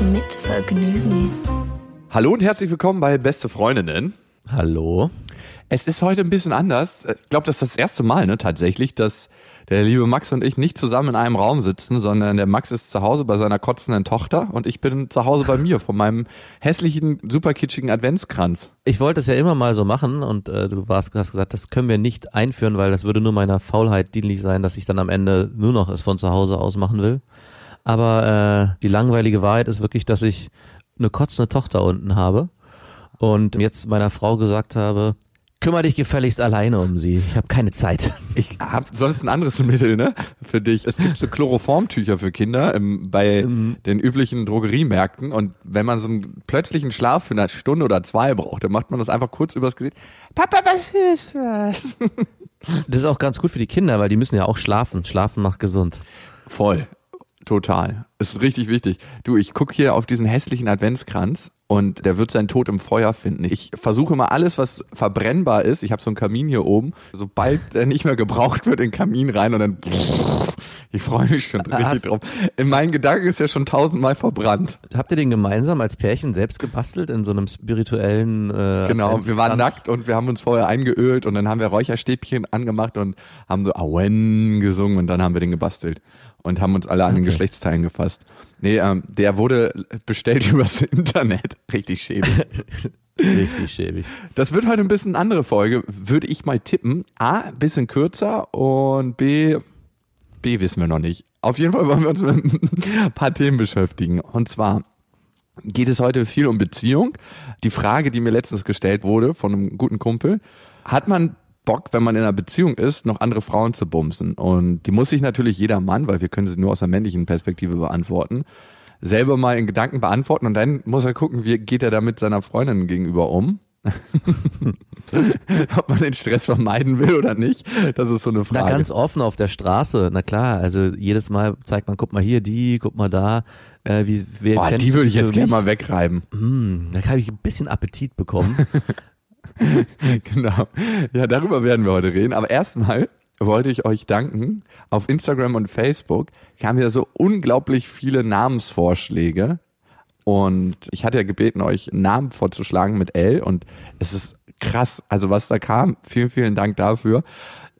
Mit Vergnügen. Hallo und herzlich willkommen bei Beste Freundinnen. Hallo. Es ist heute ein bisschen anders. Ich glaube, das ist das erste Mal, ne, tatsächlich, dass der liebe Max und ich nicht zusammen in einem Raum sitzen, sondern der Max ist zu Hause bei seiner kotzenden Tochter und ich bin zu Hause bei mir von meinem hässlichen, super kitschigen Adventskranz. Ich wollte es ja immer mal so machen und äh, du warst, hast gesagt, das können wir nicht einführen, weil das würde nur meiner Faulheit dienlich sein, dass ich dann am Ende nur noch es von zu Hause aus machen will. Aber äh, die langweilige Wahrheit ist wirklich, dass ich eine kotzende Tochter unten habe und jetzt meiner Frau gesagt habe, kümmere dich gefälligst alleine um sie. Ich habe keine Zeit. Ich habe sonst ein anderes Mittel, ne, für dich. Es gibt so Chloroformtücher für Kinder ähm, bei den üblichen Drogeriemärkten und wenn man so einen plötzlichen Schlaf für eine Stunde oder zwei braucht, dann macht man das einfach kurz übers Gesicht. Papa, was ist das? Das ist auch ganz gut für die Kinder, weil die müssen ja auch schlafen. Schlafen macht gesund. Voll. Total. Ist richtig wichtig. Du, ich guck hier auf diesen hässlichen Adventskranz und der wird seinen Tod im Feuer finden. Ich versuche mal alles, was verbrennbar ist. Ich habe so einen Kamin hier oben. Sobald der nicht mehr gebraucht wird, in den Kamin rein und dann. Ich freue mich schon richtig Hast- drauf. In meinen Gedanken ist er schon tausendmal verbrannt. Habt ihr den gemeinsam als Pärchen selbst gebastelt in so einem spirituellen äh, Genau, wir waren nackt und wir haben uns vorher eingeölt und dann haben wir Räucherstäbchen angemacht und haben so Auen gesungen und dann haben wir den gebastelt und haben uns alle an den Okay. Geschlechtsteilen gefasst. Nee, ähm, der wurde bestellt übers Internet. Richtig schäbig. Richtig schäbig. Das wird heute ein bisschen eine andere Folge, würde ich mal tippen. A, ein bisschen kürzer und B, B wissen wir noch nicht. Auf jeden Fall wollen wir uns mit ein paar Themen beschäftigen. Und zwar geht es heute viel um Beziehung. Die Frage, die mir letztens gestellt wurde von einem guten Kumpel, hat man Bock, wenn man in einer Beziehung ist, noch andere Frauen zu bumsen? Und die muss sich natürlich jeder Mann, weil wir können sie nur aus der männlichen Perspektive beantworten, selber mal in Gedanken beantworten und dann muss er gucken, wie geht er da mit seiner Freundin gegenüber um. Ob man den Stress vermeiden will oder nicht, das ist so eine Na, Frage. ganz offen auf der Straße, na klar, also jedes Mal zeigt man, guck mal hier, die, guck mal da, äh, wie, wer Boah, die würde ich jetzt gerne mal wegreiben. Hm, da habe ich ein bisschen Appetit bekommen. genau. Ja, darüber werden wir heute reden. Aber erstmal wollte ich euch danken. Auf Instagram und Facebook kamen ja so unglaublich viele Namensvorschläge. Und ich hatte ja gebeten, euch Namen vorzuschlagen mit L. Und es ist krass. Also was da kam, vielen, vielen Dank dafür.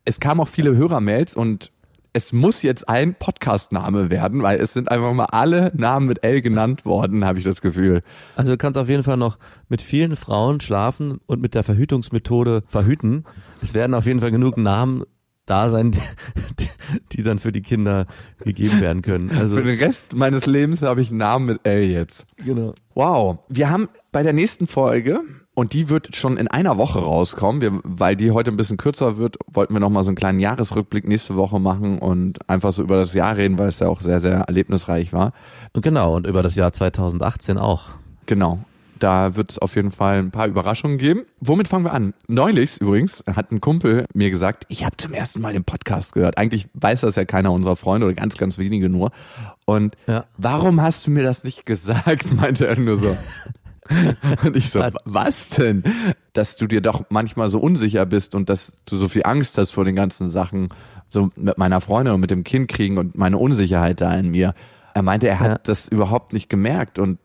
Es kamen auch viele Hörermails und es muss jetzt ein Podcast-Name werden, weil es sind einfach mal alle Namen mit L genannt worden, habe ich das Gefühl. Also du kannst auf jeden Fall noch mit vielen Frauen schlafen und mit der Verhütungsmethode verhüten. Es werden auf jeden Fall genug Namen da sein, die, die, dann für die Kinder gegeben werden können. Also Für den Rest meines Lebens habe ich einen Namen mit L jetzt. genau. Wow. Wir haben bei der nächsten Folge, und die wird schon in einer Woche rauskommen, wir, weil die heute ein bisschen kürzer wird, wollten wir nochmal so einen kleinen Jahresrückblick nächste Woche machen und einfach so über das Jahr reden, weil es ja auch sehr, sehr erlebnisreich war. Und genau, und über das Jahr 2018 auch. Genau. Da wird es auf jeden Fall ein paar Überraschungen geben. Womit fangen wir an? Neulich übrigens hat ein Kumpel mir gesagt, ich habe zum ersten Mal den Podcast gehört. Eigentlich weiß das ja keiner unserer Freunde oder ganz, ganz wenige nur. Und Ja. warum hast du mir das nicht gesagt? meinte er nur so. Und ich so, was denn? Dass du dir doch manchmal so unsicher bist und dass du so viel Angst hast vor den ganzen Sachen, so mit meiner Freundin und mit dem Kind kriegen und meine Unsicherheit da in mir. Er meinte, er hat Ja. das überhaupt nicht gemerkt und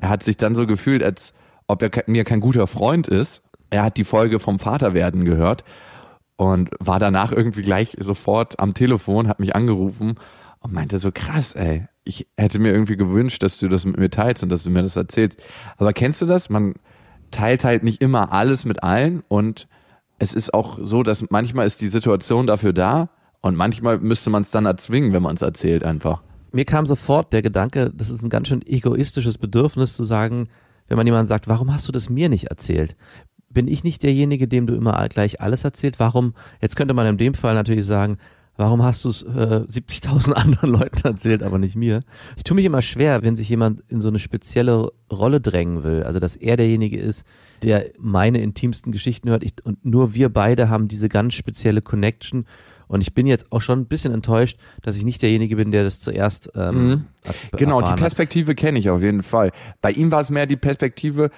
er hat sich dann so gefühlt, als ob er mir kein guter Freund ist. Er hat die Folge vom Vaterwerden gehört und war danach irgendwie gleich sofort am Telefon, hat mich angerufen und meinte so krass, ey, ich hätte mir irgendwie gewünscht, dass du das mit mir teilst und dass du mir das erzählst. Aber kennst du das? Man teilt halt nicht immer alles mit allen und es ist auch so, dass manchmal ist die Situation dafür da und manchmal müsste man es dann erzwingen, wenn man es erzählt einfach. Mir kam sofort der Gedanke, das ist ein ganz schön egoistisches Bedürfnis zu sagen, wenn man jemand sagt, warum hast du das mir nicht erzählt? Bin ich nicht derjenige, dem du immer gleich alles erzählt? Warum? Jetzt könnte man in dem Fall natürlich sagen, warum hast du es äh, 70.000 anderen Leuten erzählt, aber nicht mir? Ich tue mich immer schwer, wenn sich jemand in so eine spezielle Rolle drängen will. Also, dass er derjenige ist, der meine intimsten Geschichten hört ich, und nur wir beide haben diese ganz spezielle Connection. Und ich bin jetzt auch schon ein bisschen enttäuscht, dass ich nicht derjenige bin, der das zuerst ähm, mhm. Genau, die Perspektive kenne ich auf jeden Fall. Bei ihm war es mehr die Perspektive,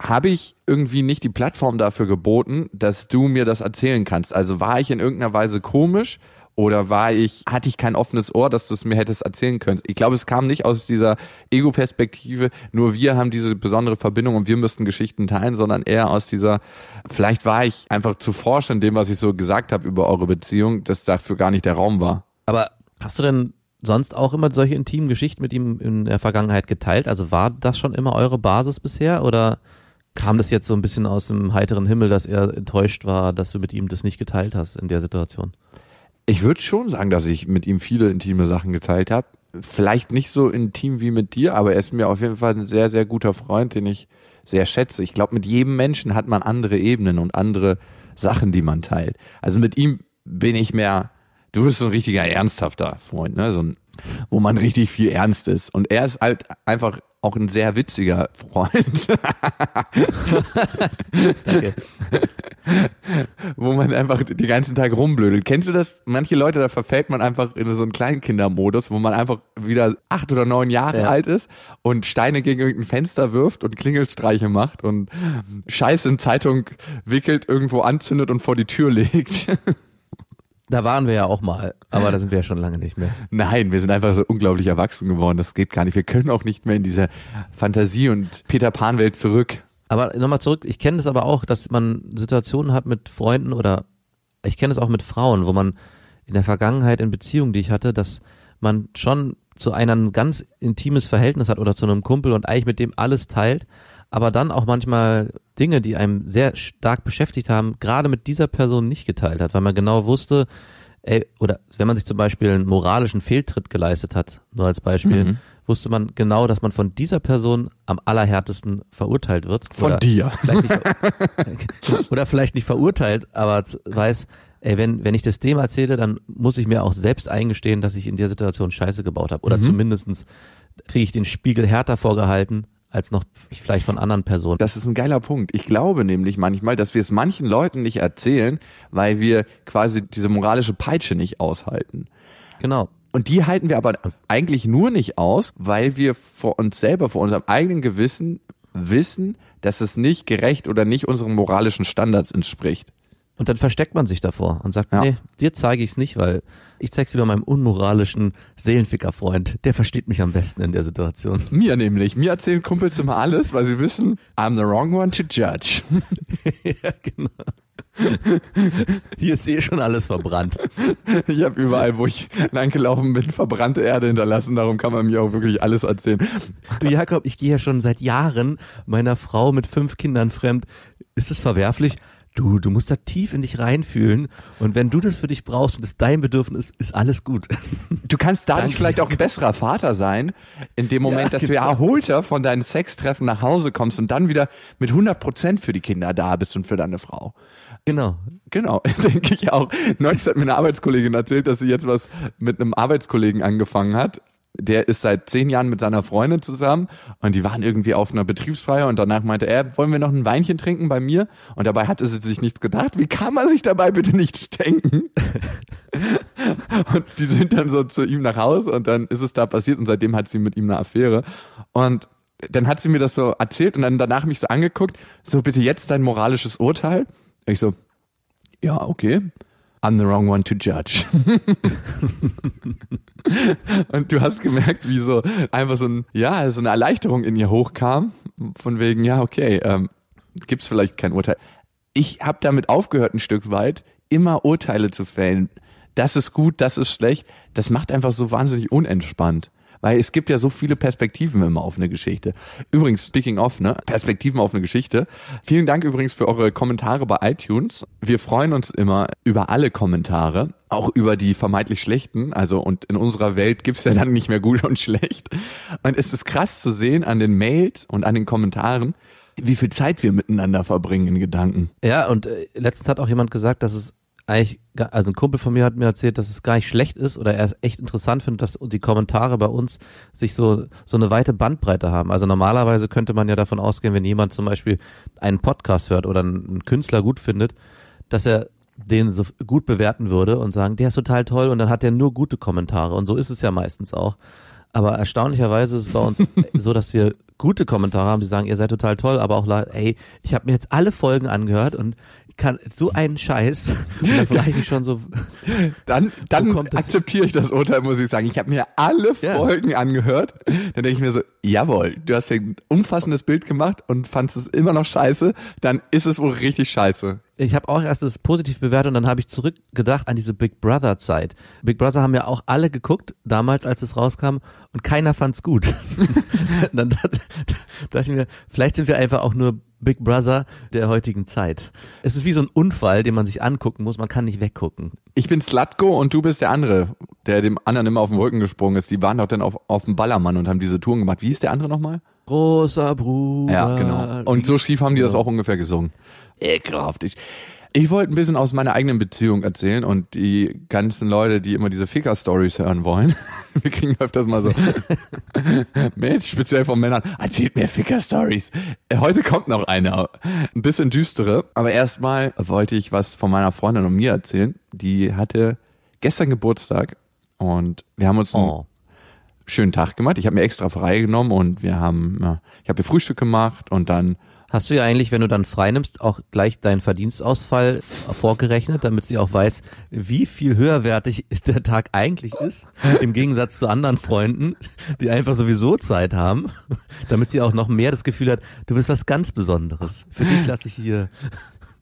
habe ich irgendwie nicht die Plattform dafür geboten, dass du mir das erzählen kannst. Also war ich in irgendeiner Weise komisch oder war ich, hatte ich kein offenes Ohr, dass du es mir hättest erzählen können? Ich glaube, es kam nicht aus dieser Ego-Perspektive, nur wir haben diese besondere Verbindung und wir müssten Geschichten teilen, sondern eher aus dieser, vielleicht war ich einfach zu forsch in dem, was ich so gesagt habe über eure Beziehung, dass dafür gar nicht der Raum war. Aber hast du denn sonst auch immer solche intimen Geschichten mit ihm in der Vergangenheit geteilt? Also war das schon immer eure Basis bisher oder kam das jetzt so ein bisschen aus dem heiteren Himmel, dass er enttäuscht war, dass du mit ihm das nicht geteilt hast in der Situation? Ich würde schon sagen, dass ich mit ihm viele intime Sachen geteilt habe. Vielleicht nicht so intim wie mit dir, aber er ist mir auf jeden Fall ein sehr, sehr guter Freund, den ich sehr schätze. Ich glaube, mit jedem Menschen hat man andere Ebenen und andere Sachen, die man teilt. Also mit ihm bin ich mehr, du bist so ein richtiger ernsthafter Freund, ne? So ein, wo man richtig viel ernst ist. Und er ist halt einfach auch ein sehr witziger Freund. Danke. Wo man einfach den ganzen Tag rumblödelt. Kennst du das? Manche Leute, da verfällt man einfach in so einen Kleinkindermodus, wo man einfach wieder acht oder neun Jahre ja. alt ist und Steine gegen irgendein Fenster wirft und Klingelstreiche macht und Scheiß in Zeitung wickelt, irgendwo anzündet und vor die Tür legt. Da waren wir ja auch mal, aber da sind wir ja schon lange nicht mehr. Nein, wir sind einfach so unglaublich erwachsen geworden. Das geht gar nicht. Wir können auch nicht mehr in diese Fantasie- und Peter Pan-Welt zurück. Aber nochmal zurück, ich kenne das aber auch, dass man Situationen hat mit Freunden oder ich kenne es auch mit Frauen, wo man in der Vergangenheit in Beziehungen, die ich hatte, dass man schon zu einer ein ganz intimes Verhältnis hat oder zu einem Kumpel und eigentlich mit dem alles teilt, aber dann auch manchmal Dinge, die einem sehr stark beschäftigt haben, gerade mit dieser Person nicht geteilt hat, weil man genau wusste, ey, oder wenn man sich zum Beispiel einen moralischen Fehltritt geleistet hat, nur als Beispiel, mhm. wusste man genau, dass man von dieser Person am allerhärtesten verurteilt wird. Von oder dir. Vielleicht nicht, oder vielleicht nicht verurteilt, aber weiß, ey, wenn, wenn ich das dem erzähle, dann muss ich mir auch selbst eingestehen, dass ich in der Situation Scheiße gebaut habe. Oder mhm. zumindestens kriege ich den Spiegel härter vorgehalten, als noch vielleicht von anderen Personen. Das ist ein geiler Punkt. Ich glaube nämlich manchmal, dass wir es manchen Leuten nicht erzählen, weil wir quasi diese moralische Peitsche nicht aushalten. Genau. Und die halten wir aber eigentlich nur nicht aus, weil wir vor uns selber, vor unserem eigenen Gewissen wissen, dass es nicht gerecht oder nicht unseren moralischen Standards entspricht. Und dann versteckt man sich davor und sagt, ja. nee, dir zeige ich es nicht, weil ich zeig's lieber meinem unmoralischen Seelenficker-Freund. Der versteht mich am besten in der Situation. Mir nämlich. Mir erzählen Kumpels immer alles, weil sie wissen, I'm the wrong one to judge. ja, genau. Hier ist eh schon alles verbrannt. Ich habe überall, wo ich langgelaufen bin, verbrannte Erde hinterlassen. Darum kann man mir auch wirklich alles erzählen. Du Jakob, ich gehe ja schon seit Jahren meiner Frau mit fünf Kindern fremd. Ist es verwerflich? Du, du musst da tief in dich reinfühlen und wenn du das für dich brauchst und es dein Bedürfnis ist, ist alles gut. Du kannst dadurch Danke. vielleicht auch ein besserer Vater sein, in dem Moment, ja, dass genau. du ja erholter von deinen Sextreffen nach Hause kommst und dann wieder mit 100 Prozent für die Kinder da bist und für deine Frau. Genau. Genau, denke ich auch. Neulich hat mir eine Arbeitskollegin erzählt, dass sie jetzt was mit einem Arbeitskollegen angefangen hat der ist seit zehn Jahren mit seiner Freundin zusammen und die waren irgendwie auf einer Betriebsfeier und danach meinte er, wollen wir noch ein Weinchen trinken bei mir? Und dabei hatte sie sich nichts gedacht. Wie kann man sich dabei bitte nichts denken? und die sind dann so zu ihm nach Hause und dann ist es da passiert und seitdem hat sie mit ihm eine Affäre. Und dann hat sie mir das so erzählt und dann danach mich so angeguckt, so bitte jetzt dein moralisches Urteil. Ich so, ja, okay. I'm the wrong one to judge. und du hast gemerkt, wie so einfach so ein, ja, so eine Erleichterung in ihr hochkam, von wegen, ja, okay, ähm, gibt's vielleicht kein Urteil. Ich habe damit aufgehört, ein Stück weit, immer Urteile zu fällen. Das ist gut, das ist schlecht. Das macht einfach so wahnsinnig unentspannt. Weil es gibt ja so viele Perspektiven immer auf eine Geschichte. Übrigens, speaking of, ne, Perspektiven auf eine Geschichte. Vielen Dank übrigens für eure Kommentare bei iTunes. Wir freuen uns immer über alle Kommentare, auch über die vermeintlich schlechten. Also, und in unserer Welt gibt's ja dann nicht mehr gut und schlecht. Und es ist krass zu sehen an den Mails und an den Kommentaren, wie viel Zeit wir miteinander verbringen in Gedanken. Ja, und äh, letztens hat auch jemand gesagt, dass es eigentlich, also ein Kumpel von mir hat mir erzählt, dass es gar nicht schlecht ist oder er es echt interessant findet, dass die Kommentare bei uns sich so, so eine weite Bandbreite haben. Also normalerweise könnte man ja davon ausgehen, wenn jemand zum Beispiel einen Podcast hört oder einen Künstler gut findet, dass er den so gut bewerten würde und sagen, der ist total toll und dann hat er nur gute Kommentare und so ist es ja meistens auch. Aber erstaunlicherweise ist es bei uns so, dass wir gute Kommentare haben, die sagen, ihr seid total toll, aber auch, ey, ich habe mir jetzt alle Folgen angehört und kann so einen Scheiß. Und dann frage ich mich schon so. Dann, dann akzeptiere ich das Urteil, muss ich sagen. Ich habe mir alle ja. Folgen angehört. Dann denke ich mir so, jawohl, du hast ja ein umfassendes Bild gemacht und fandest es immer noch scheiße. Dann ist es wohl richtig scheiße ich habe auch erst das positiv bewertet und dann habe ich zurückgedacht an diese Big Brother Zeit. Big Brother haben ja auch alle geguckt, damals als es rauskam und keiner fand's gut. dann dachte, dachte ich mir, vielleicht sind wir einfach auch nur Big Brother der heutigen Zeit. Es ist wie so ein Unfall, den man sich angucken muss, man kann nicht weggucken. Ich bin Slatko und du bist der andere, der dem anderen immer auf den Rücken gesprungen ist. Die waren doch dann auf, auf dem Ballermann und haben diese Touren gemacht. Wie ist der andere nochmal? Großer Bruder. Ja, genau. Und so schief haben die das auch ungefähr gesungen ekelhaft. Ich, wollte ein bisschen aus meiner eigenen Beziehung erzählen und die ganzen Leute, die immer diese Ficker-Stories hören wollen, wir kriegen öfters mal so Mails, speziell von Männern, erzählt mir Ficker-Stories. Äh, heute kommt noch eine, ein bisschen düstere, aber erstmal wollte ich was von meiner Freundin und mir erzählen. Die hatte gestern Geburtstag und wir haben uns einen oh. schönen Tag gemacht. Ich habe mir extra frei genommen und wir haben, ich habe ihr Frühstück gemacht und dann Hast du ja eigentlich, wenn du dann frei nimmst, auch gleich deinen Verdienstausfall vorgerechnet, damit sie auch weiß, wie viel höherwertig der Tag eigentlich ist, im Gegensatz zu anderen Freunden, die einfach sowieso Zeit haben, damit sie auch noch mehr das Gefühl hat, du bist was ganz Besonderes. Für dich lasse ich hier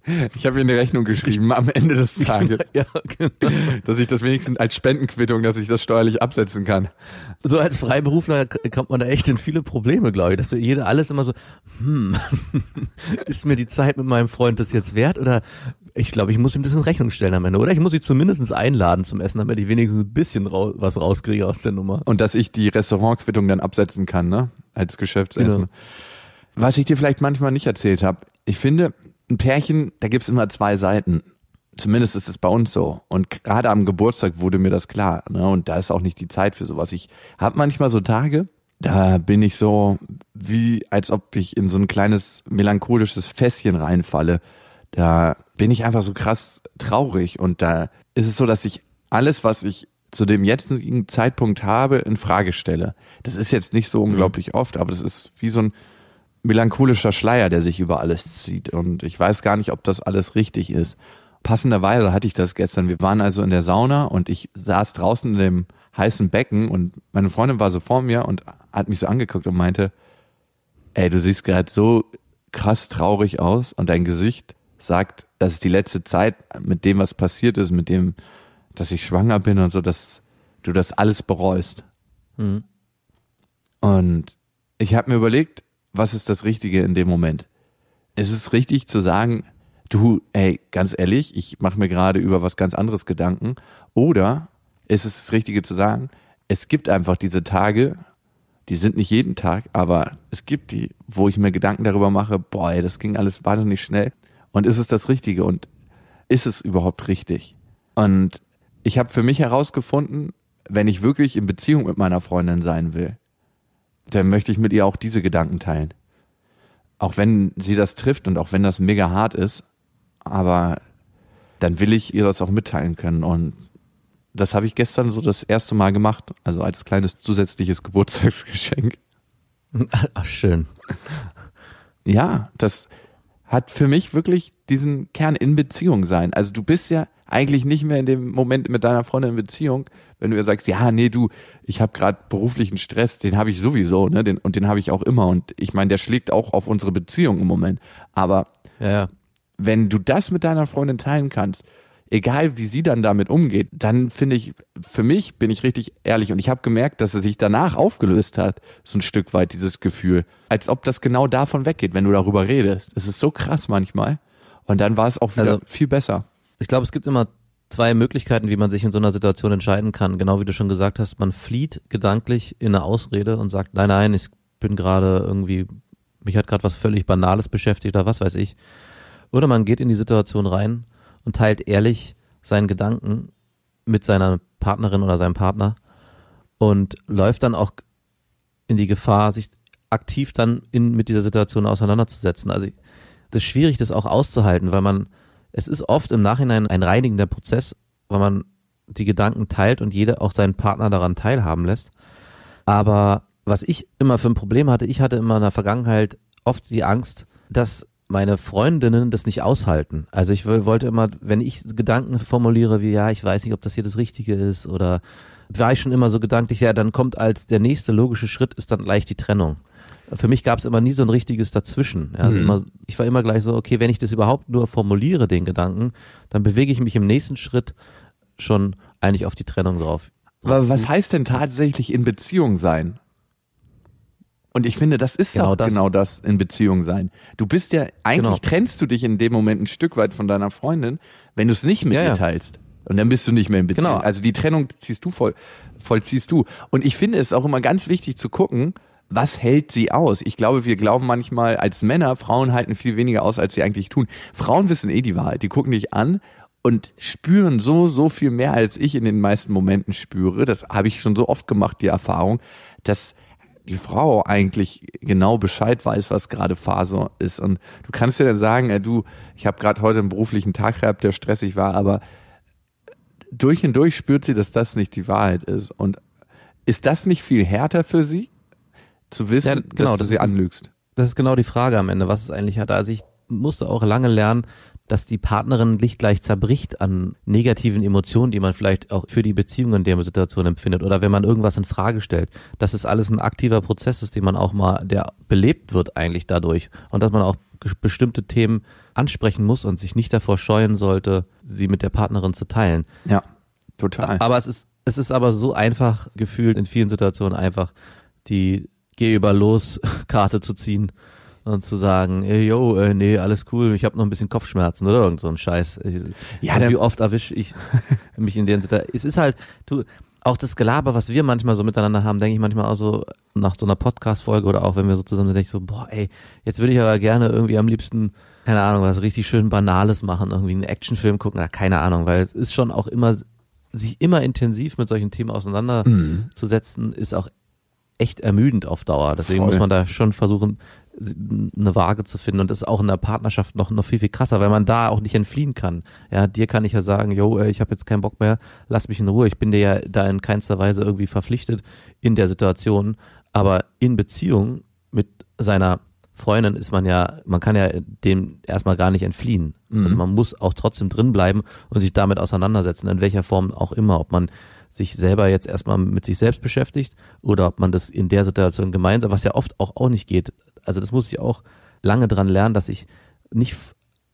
ich habe ihr eine Rechnung geschrieben am Ende des Tages. ja, genau. Dass ich das wenigstens als Spendenquittung, dass ich das steuerlich absetzen kann. So als Freiberufler kommt man da echt in viele Probleme, glaube ich. Dass jeder alles immer so, hm, ist mir die Zeit mit meinem Freund das jetzt wert? Oder ich glaube, ich muss ihm das in Rechnung stellen am Ende. Oder ich muss ihn zumindest einladen zum Essen, damit ich wenigstens ein bisschen raus, was rauskriege aus der Nummer. Und dass ich die Restaurantquittung dann absetzen kann, ne? Als Geschäftsessen. Genau. Was ich dir vielleicht manchmal nicht erzählt habe. Ich finde, ein Pärchen, da gibt's immer zwei Seiten. Zumindest ist es bei uns so. Und gerade am Geburtstag wurde mir das klar. Ne? Und da ist auch nicht die Zeit für sowas. Ich habe manchmal so Tage, da bin ich so wie, als ob ich in so ein kleines melancholisches Fässchen reinfalle. Da bin ich einfach so krass traurig. Und da ist es so, dass ich alles, was ich zu dem jetzigen Zeitpunkt habe, in Frage stelle. Das ist jetzt nicht so mhm. unglaublich oft, aber das ist wie so ein melancholischer Schleier, der sich über alles zieht. Und ich weiß gar nicht, ob das alles richtig ist. Passenderweise hatte ich das gestern. Wir waren also in der Sauna und ich saß draußen in dem heißen Becken und meine Freundin war so vor mir und hat mich so angeguckt und meinte, ey, du siehst gerade so krass traurig aus und dein Gesicht sagt, das ist die letzte Zeit mit dem, was passiert ist, mit dem, dass ich schwanger bin und so, dass du das alles bereust. Mhm. Und ich habe mir überlegt, was ist das Richtige in dem Moment? Es ist richtig zu sagen, du, ey, ganz ehrlich, ich mache mir gerade über was ganz anderes Gedanken. Oder ist es das Richtige zu sagen, es gibt einfach diese Tage, die sind nicht jeden Tag, aber es gibt die, wo ich mir Gedanken darüber mache, boah, ey, das ging alles wahnsinnig schnell. Und ist es das Richtige? Und ist es überhaupt richtig? Und ich habe für mich herausgefunden, wenn ich wirklich in Beziehung mit meiner Freundin sein will, dann möchte ich mit ihr auch diese Gedanken teilen. Auch wenn sie das trifft und auch wenn das mega hart ist, aber dann will ich ihr das auch mitteilen können. Und das habe ich gestern so das erste Mal gemacht, also als kleines zusätzliches Geburtstagsgeschenk. Ach, schön. Ja, das hat für mich wirklich diesen Kern in Beziehung sein. Also du bist ja eigentlich nicht mehr in dem Moment mit deiner Freundin in Beziehung, wenn du ihr sagst, ja, nee, du, ich habe gerade beruflichen Stress, den habe ich sowieso, ne, den, und den habe ich auch immer. Und ich meine, der schlägt auch auf unsere Beziehung im Moment. Aber ja, ja. wenn du das mit deiner Freundin teilen kannst, egal wie sie dann damit umgeht, dann finde ich, für mich bin ich richtig ehrlich und ich habe gemerkt, dass es sich danach aufgelöst hat, so ein Stück weit dieses Gefühl, als ob das genau davon weggeht, wenn du darüber redest. Es ist so krass manchmal. Und dann war es auch wieder also, viel besser. Ich glaube, es gibt immer zwei Möglichkeiten, wie man sich in so einer Situation entscheiden kann. Genau wie du schon gesagt hast, man flieht gedanklich in eine Ausrede und sagt, nein, nein, ich bin gerade irgendwie, mich hat gerade was völlig Banales beschäftigt oder was weiß ich. Oder man geht in die Situation rein und teilt ehrlich, seinen Gedanken mit seiner Partnerin oder seinem Partner und läuft dann auch in die Gefahr, sich aktiv dann in, mit dieser Situation auseinanderzusetzen. Also das ist schwierig, das auch auszuhalten, weil man, es ist oft im Nachhinein ein reinigender Prozess, weil man die Gedanken teilt und jeder auch seinen Partner daran teilhaben lässt. Aber was ich immer für ein Problem hatte, ich hatte immer in der Vergangenheit oft die Angst, dass meine Freundinnen das nicht aushalten. Also ich wollte immer, wenn ich Gedanken formuliere wie, ja, ich weiß nicht, ob das hier das Richtige ist oder war ich schon immer so gedanklich, ja, dann kommt als der nächste logische Schritt ist dann gleich die Trennung. Für mich gab es immer nie so ein richtiges Dazwischen. Also mhm. immer, ich war immer gleich so, okay, wenn ich das überhaupt nur formuliere, den Gedanken, dann bewege ich mich im nächsten Schritt schon eigentlich auf die Trennung drauf. Aber was heißt denn tatsächlich in Beziehung sein? Und ich finde, das ist genau doch das. genau das in Beziehung sein. Du bist ja, eigentlich genau. trennst du dich in dem Moment ein Stück weit von deiner Freundin, wenn du es nicht mit ja, ihr teilst. Und dann bist du nicht mehr in Beziehung. Genau. Also die Trennung ziehst du voll, vollziehst du. Und ich finde es auch immer ganz wichtig zu gucken, was hält sie aus? Ich glaube, wir glauben manchmal als Männer, Frauen halten viel weniger aus, als sie eigentlich tun. Frauen wissen eh die Wahrheit. Die gucken dich an und spüren so, so viel mehr, als ich in den meisten Momenten spüre. Das habe ich schon so oft gemacht, die Erfahrung, dass die Frau eigentlich genau Bescheid weiß, was gerade Phase ist. Und du kannst dir dann sagen, ey, du, ich habe gerade heute einen beruflichen Tag gehabt, der stressig war, aber durch und durch spürt sie, dass das nicht die Wahrheit ist. Und ist das nicht viel härter für sie, zu wissen, ja, genau, dass du sie anlügst? Das ist genau die Frage am Ende, was es eigentlich hat. Also ich musste auch lange lernen, dass die Partnerin nicht gleich zerbricht an negativen Emotionen, die man vielleicht auch für die Beziehung in der Situation empfindet oder wenn man irgendwas in Frage stellt, dass es alles ein aktiver Prozess ist, den man auch mal, der belebt wird eigentlich dadurch und dass man auch bestimmte Themen ansprechen muss und sich nicht davor scheuen sollte, sie mit der Partnerin zu teilen. Ja, total. Aber es ist, es ist aber so einfach gefühlt in vielen Situationen einfach die Geh über los Karte zu ziehen und zu sagen, ey, yo, äh, nee, alles cool, ich habe noch ein bisschen Kopfschmerzen oder irgend so ein Scheiß. ja, wie oft erwische ich mich in den Situationen. Es ist halt, du, auch das Gelaber, was wir manchmal so miteinander haben, denke ich manchmal auch so nach so einer Podcast-Folge oder auch wenn wir so zusammen sind, denke ich so, boah, ey, jetzt würde ich aber gerne irgendwie am liebsten, keine Ahnung, was richtig schön Banales machen, irgendwie einen Actionfilm gucken, na, keine Ahnung, weil es ist schon auch immer, sich immer intensiv mit solchen Themen auseinanderzusetzen, mhm. ist auch echt ermüdend auf Dauer. Deswegen Voll. muss man da schon versuchen, eine Waage zu finden und das ist auch in der Partnerschaft noch noch viel viel krasser, weil man da auch nicht entfliehen kann. Ja, dir kann ich ja sagen, yo, ich habe jetzt keinen Bock mehr, lass mich in Ruhe. Ich bin dir ja da in keinster Weise irgendwie verpflichtet in der Situation, aber in Beziehung mit seiner Freundin ist man ja, man kann ja dem erstmal gar nicht entfliehen. Mhm. Also man muss auch trotzdem drin bleiben und sich damit auseinandersetzen, in welcher Form auch immer, ob man sich selber jetzt erstmal mit sich selbst beschäftigt oder ob man das in der Situation gemeinsam, was ja oft auch auch nicht geht, also das muss ich auch lange dran lernen, dass ich nicht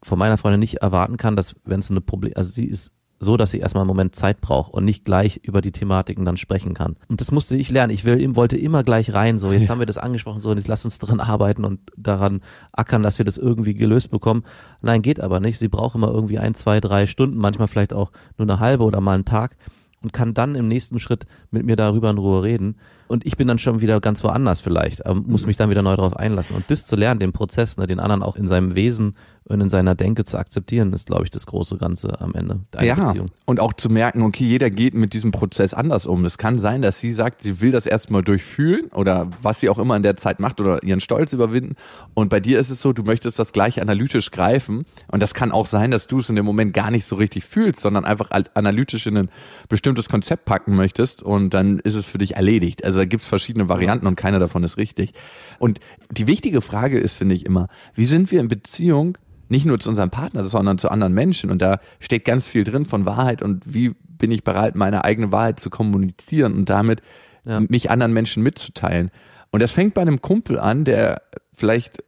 von meiner Freundin nicht erwarten kann, dass wenn es eine Problem, also sie ist so, dass sie erstmal einen Moment Zeit braucht und nicht gleich über die Thematiken dann sprechen kann. Und das musste ich lernen. Ich will, wollte immer gleich rein, so jetzt ja. haben wir das angesprochen, so und jetzt lass uns dran arbeiten und daran ackern, dass wir das irgendwie gelöst bekommen. Nein, geht aber nicht. Sie braucht immer irgendwie ein, zwei, drei Stunden, manchmal vielleicht auch nur eine halbe oder mal einen Tag und kann dann im nächsten Schritt mit mir darüber in Ruhe reden und ich bin dann schon wieder ganz woanders vielleicht, aber muss mich dann wieder neu darauf einlassen. Und das zu lernen, den Prozess, ne, den anderen auch in seinem Wesen und in seiner Denke zu akzeptieren, ist, glaube ich, das große Ganze am Ende der ja, Beziehung. Und auch zu merken, okay, jeder geht mit diesem Prozess anders um. Es kann sein, dass sie sagt, sie will das erstmal durchfühlen oder was sie auch immer in der Zeit macht oder ihren Stolz überwinden. Und bei dir ist es so, du möchtest das gleich analytisch greifen. Und das kann auch sein, dass du es in dem Moment gar nicht so richtig fühlst, sondern einfach analytisch in ein bestimmtes Konzept packen möchtest und dann ist es für dich erledigt. Also da gibt's verschiedene Varianten und keine davon ist richtig. Und die wichtige Frage ist, finde ich immer, wie sind wir in Beziehung nicht nur zu unserem Partner, sondern zu anderen Menschen? Und da steht ganz viel drin von Wahrheit und wie bin ich bereit, meine eigene Wahrheit zu kommunizieren und damit ja. mich anderen Menschen mitzuteilen. Und das fängt bei einem Kumpel an, der vielleicht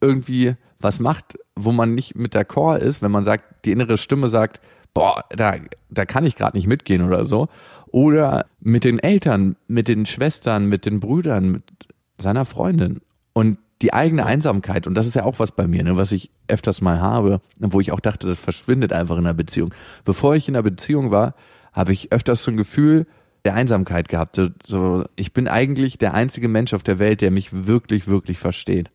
irgendwie was macht, wo man nicht mit der Chor ist, wenn man sagt, die innere Stimme sagt, boah, da, da kann ich gerade nicht mitgehen oder so. Oder mit den Eltern, mit den Schwestern, mit den Brüdern, mit seiner Freundin. Und die eigene Einsamkeit, und das ist ja auch was bei mir, ne, was ich öfters mal habe, wo ich auch dachte, das verschwindet einfach in einer Beziehung. Bevor ich in einer Beziehung war, habe ich öfters so ein Gefühl der Einsamkeit gehabt. So, ich bin eigentlich der einzige Mensch auf der Welt, der mich wirklich, wirklich versteht.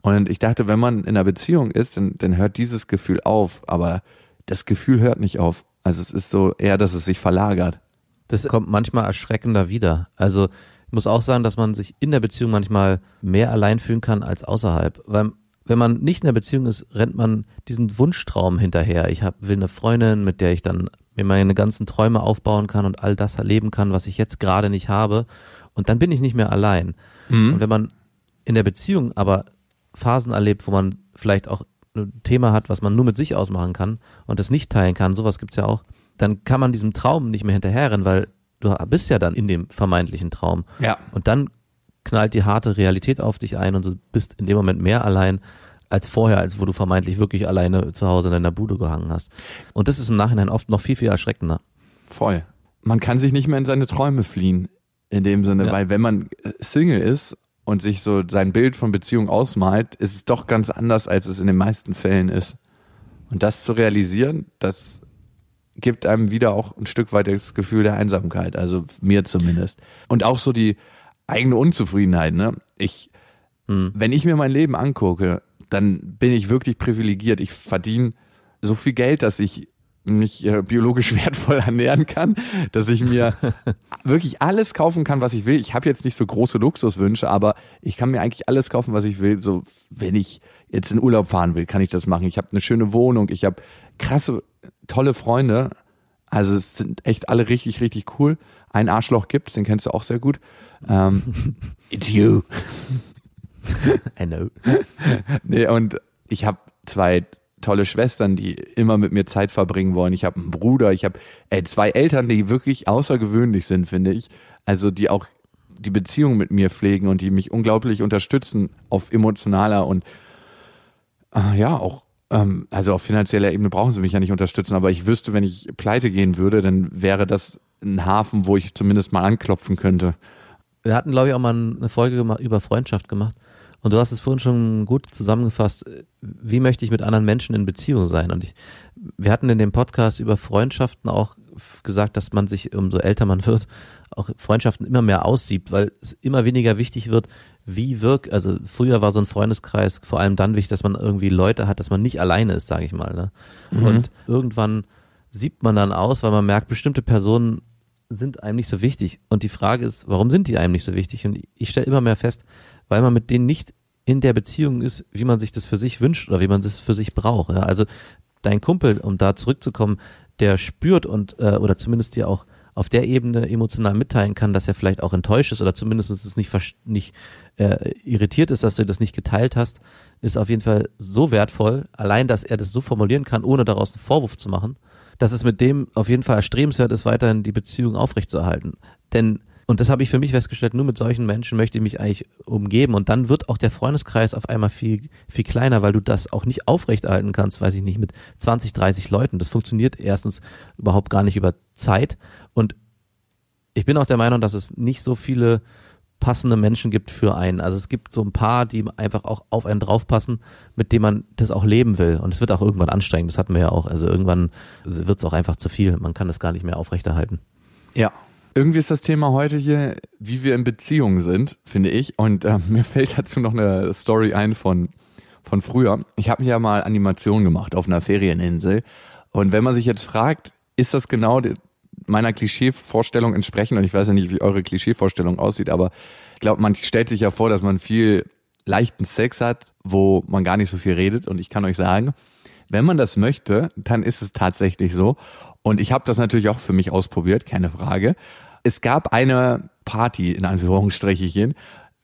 Und ich dachte, wenn man in einer Beziehung ist, dann, dann hört dieses Gefühl auf, aber das Gefühl hört nicht auf. Also es ist so eher, dass es sich verlagert. Das kommt manchmal erschreckender wieder. Also muss auch sagen, dass man sich in der Beziehung manchmal mehr allein fühlen kann als außerhalb. Weil wenn man nicht in der Beziehung ist, rennt man diesen Wunschtraum hinterher. Ich hab, will eine Freundin, mit der ich dann mir meine ganzen Träume aufbauen kann und all das erleben kann, was ich jetzt gerade nicht habe. Und dann bin ich nicht mehr allein. Mhm. Und wenn man in der Beziehung aber Phasen erlebt, wo man vielleicht auch ein Thema hat, was man nur mit sich ausmachen kann und das nicht teilen kann, sowas gibt's ja auch, dann kann man diesem Traum nicht mehr hinterherrennen, weil du bist ja dann in dem vermeintlichen Traum. Ja. Und dann knallt die harte Realität auf dich ein und du bist in dem Moment mehr allein als vorher, als wo du vermeintlich wirklich alleine zu Hause in deiner Bude gehangen hast. Und das ist im Nachhinein oft noch viel, viel erschreckender. Voll. Man kann sich nicht mehr in seine Träume fliehen. In dem Sinne, ja. weil wenn man Single ist und sich so sein Bild von Beziehung ausmalt, ist es doch ganz anders, als es in den meisten Fällen ist. Und das zu realisieren, das gibt einem wieder auch ein Stück weit das Gefühl der Einsamkeit, also mir zumindest. Und auch so die eigene Unzufriedenheit, ne? Ich, hm. wenn ich mir mein Leben angucke, dann bin ich wirklich privilegiert. Ich verdiene so viel Geld, dass ich mich äh, biologisch wertvoll ernähren kann, dass ich mir wirklich alles kaufen kann, was ich will. Ich habe jetzt nicht so große Luxuswünsche, aber ich kann mir eigentlich alles kaufen, was ich will. So, wenn ich jetzt in Urlaub fahren will, kann ich das machen. Ich habe eine schöne Wohnung, ich habe krasse, tolle Freunde. Also es sind echt alle richtig, richtig cool. Ein Arschloch gibt's, den kennst du auch sehr gut. Ähm, it's you. I know. nee, und ich habe zwei tolle Schwestern, die immer mit mir Zeit verbringen wollen. Ich habe einen Bruder, ich habe zwei Eltern, die wirklich außergewöhnlich sind, finde ich. Also die auch die Beziehung mit mir pflegen und die mich unglaublich unterstützen auf emotionaler und äh, ja auch ähm, also auf finanzieller Ebene brauchen sie mich ja nicht unterstützen, aber ich wüsste, wenn ich pleite gehen würde, dann wäre das ein Hafen, wo ich zumindest mal anklopfen könnte. Wir hatten, glaube ich, auch mal eine Folge über Freundschaft gemacht. Und du hast es vorhin schon gut zusammengefasst. Wie möchte ich mit anderen Menschen in Beziehung sein? Und ich, wir hatten in dem Podcast über Freundschaften auch gesagt, dass man sich, umso älter man wird, auch Freundschaften immer mehr aussiebt, weil es immer weniger wichtig wird, wie wirkt, also früher war so ein Freundeskreis vor allem dann wichtig, dass man irgendwie Leute hat, dass man nicht alleine ist, sage ich mal. Ne? Mhm. Und irgendwann sieht man dann aus, weil man merkt, bestimmte Personen sind einem nicht so wichtig. Und die Frage ist, warum sind die einem nicht so wichtig? Und ich stelle immer mehr fest, weil man mit denen nicht in der Beziehung ist, wie man sich das für sich wünscht oder wie man das für sich braucht. Ja? Also dein Kumpel, um da zurückzukommen, der spürt und äh, oder zumindest dir auch auf der Ebene emotional mitteilen kann, dass er vielleicht auch enttäuscht ist oder zumindest es nicht, nicht äh, irritiert ist, dass du das nicht geteilt hast, ist auf jeden Fall so wertvoll. Allein, dass er das so formulieren kann, ohne daraus einen Vorwurf zu machen, dass es mit dem auf jeden Fall erstrebenswert ist, weiterhin die Beziehung aufrechtzuerhalten. Denn und das habe ich für mich festgestellt, nur mit solchen Menschen möchte ich mich eigentlich umgeben. Und dann wird auch der Freundeskreis auf einmal viel, viel kleiner, weil du das auch nicht aufrechterhalten kannst, weiß ich nicht, mit 20, 30 Leuten. Das funktioniert erstens überhaupt gar nicht über Zeit. Und ich bin auch der Meinung, dass es nicht so viele passende Menschen gibt für einen. Also es gibt so ein paar, die einfach auch auf einen draufpassen, mit dem man das auch leben will. Und es wird auch irgendwann anstrengend, das hatten wir ja auch. Also irgendwann wird es auch einfach zu viel. Man kann das gar nicht mehr aufrechterhalten. Ja, irgendwie ist das Thema heute hier, wie wir in Beziehungen sind, finde ich. Und äh, mir fällt dazu noch eine Story ein von, von früher. Ich habe ja mal Animation gemacht auf einer Ferieninsel. Und wenn man sich jetzt fragt, ist das genau meiner Klischeevorstellung entsprechend? Und ich weiß ja nicht, wie eure Klischeevorstellung aussieht, aber ich glaube, man stellt sich ja vor, dass man viel leichten Sex hat, wo man gar nicht so viel redet. Und ich kann euch sagen, wenn man das möchte, dann ist es tatsächlich so. Und ich habe das natürlich auch für mich ausprobiert, keine Frage es gab eine Party, in Anführungsstrichen.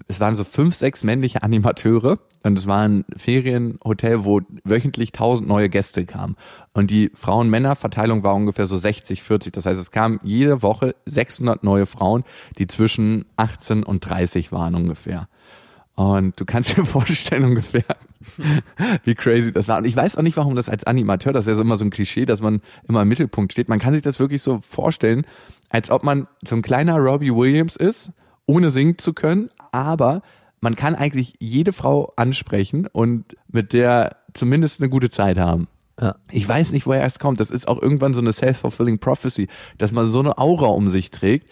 Es waren so fünf, sechs männliche Animateure und es war ein Ferienhotel, wo wöchentlich tausend neue Gäste kamen. Und die Frauen-Männer-Verteilung war ungefähr so 60, 40. Das heißt, es kamen jede Woche 600 neue Frauen, die zwischen 18 und 30 waren ungefähr. Und du kannst dir vorstellen ungefähr, wie crazy das war. Und ich weiß auch nicht, warum das als Animateur, das ist ja so immer so ein Klischee, dass man immer im Mittelpunkt steht. Man kann sich das wirklich so vorstellen, als ob man so ein kleiner Robbie Williams ist, ohne singen zu können, aber man kann eigentlich jede Frau ansprechen und mit der zumindest eine gute Zeit haben. Ja. Ich weiß nicht, woher es kommt. Das ist auch irgendwann so eine self-fulfilling prophecy, dass man so eine Aura um sich trägt,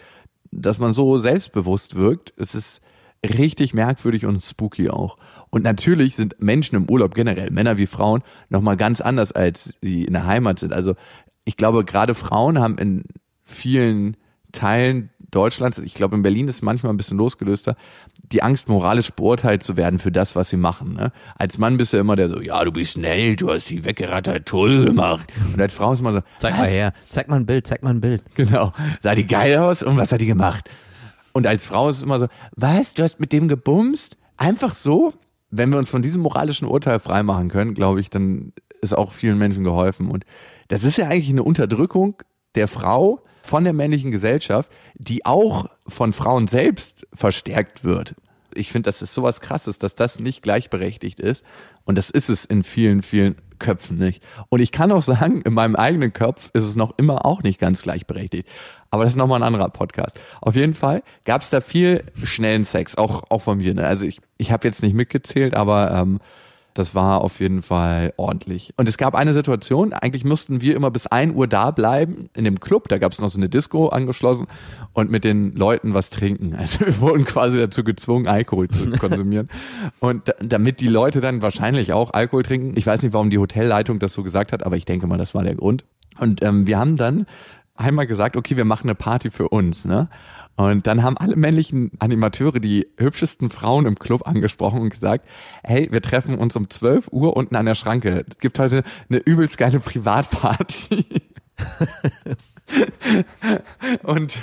dass man so selbstbewusst wirkt. Es ist richtig merkwürdig und spooky auch. Und natürlich sind Menschen im Urlaub generell, Männer wie Frauen, nochmal ganz anders, als sie in der Heimat sind. Also ich glaube, gerade Frauen haben in vielen Teilen Deutschlands, ich glaube in Berlin ist es manchmal ein bisschen losgelöster, die Angst, moralisch beurteilt zu werden für das, was sie machen. Ne? Als Mann bist du immer der so, ja, du bist schnell, du hast sie weggerattert, toll gemacht. Und als Frau ist man so, zeig was? mal her, zeig mal ein Bild, zeig mal ein Bild. Genau, sah die geil aus und was hat die gemacht? Und als Frau ist es immer so, was, du hast mit dem gebumst? Einfach so? Wenn wir uns von diesem moralischen Urteil freimachen können, glaube ich, dann ist auch vielen Menschen geholfen. Und das ist ja eigentlich eine Unterdrückung der Frau von der männlichen Gesellschaft, die auch von Frauen selbst verstärkt wird. Ich finde, das ist sowas krasses, dass das nicht gleichberechtigt ist. Und das ist es in vielen, vielen Köpfen nicht. Und ich kann auch sagen, in meinem eigenen Kopf ist es noch immer auch nicht ganz gleichberechtigt. Aber das ist nochmal ein anderer Podcast. Auf jeden Fall gab es da viel schnellen Sex, auch, auch von mir. Ne? Also ich, ich habe jetzt nicht mitgezählt, aber ähm, das war auf jeden Fall ordentlich. Und es gab eine Situation, eigentlich mussten wir immer bis ein Uhr da bleiben in dem Club. Da gab es noch so eine Disco angeschlossen und mit den Leuten was trinken. Also wir wurden quasi dazu gezwungen, Alkohol zu konsumieren. und damit die Leute dann wahrscheinlich auch Alkohol trinken. Ich weiß nicht, warum die Hotelleitung das so gesagt hat, aber ich denke mal, das war der Grund. Und ähm, wir haben dann einmal gesagt, okay, wir machen eine Party für uns, ne? Und dann haben alle männlichen Animateure die hübschesten Frauen im Club angesprochen und gesagt, hey, wir treffen uns um 12 Uhr unten an der Schranke. Es gibt heute eine übelst geile Privatparty. Und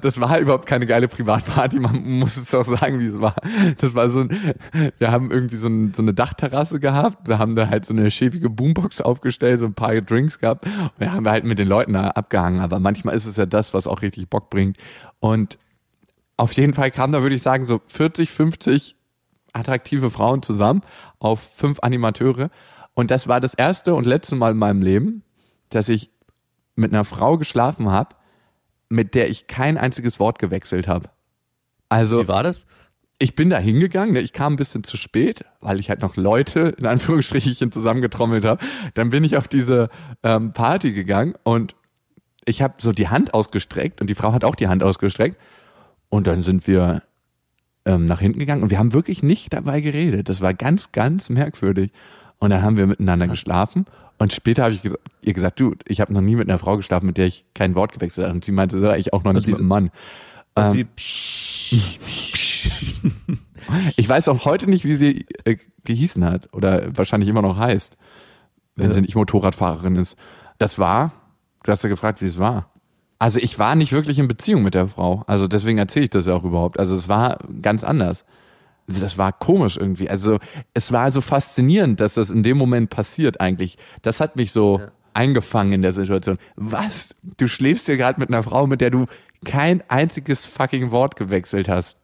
das war überhaupt keine geile Privatparty, man muss es auch sagen, wie es war. Das war so ein, wir haben irgendwie so, ein, so eine Dachterrasse gehabt, wir haben da halt so eine schäbige Boombox aufgestellt, so ein paar Drinks gehabt und wir haben halt mit den Leuten da abgehangen, aber manchmal ist es ja das, was auch richtig Bock bringt. Und auf jeden Fall kamen da, würde ich sagen, so 40, 50 attraktive Frauen zusammen auf fünf Animateure. Und das war das erste und letzte Mal in meinem Leben, dass ich mit einer Frau geschlafen habe, mit der ich kein einziges Wort gewechselt habe. Also Wie war das? Ich bin da hingegangen, ne? ich kam ein bisschen zu spät, weil ich halt noch Leute in Anführungsstrichen zusammengetrommelt habe. Dann bin ich auf diese ähm, Party gegangen und ich habe so die Hand ausgestreckt und die Frau hat auch die Hand ausgestreckt und dann sind wir ähm, nach hinten gegangen und wir haben wirklich nicht dabei geredet. Das war ganz, ganz merkwürdig. Und dann haben wir miteinander geschlafen und später habe ich ihr gesagt, du, ich habe noch nie mit einer Frau geschlafen, mit der ich kein Wort gewechselt habe. Und sie meinte, so, ich auch noch nicht mit einem Mann. Ähm, ich weiß auch heute nicht, wie sie äh, gehießen hat oder wahrscheinlich immer noch heißt, wenn ja. sie nicht Motorradfahrerin ist. Das war, du hast ja gefragt, wie es war. Also ich war nicht wirklich in Beziehung mit der Frau. Also deswegen erzähle ich das ja auch überhaupt. Also es war ganz anders das war komisch irgendwie. Also es war so faszinierend, dass das in dem Moment passiert eigentlich. Das hat mich so ja. eingefangen in der Situation. Was? Du schläfst hier gerade mit einer Frau, mit der du kein einziges fucking Wort gewechselt hast.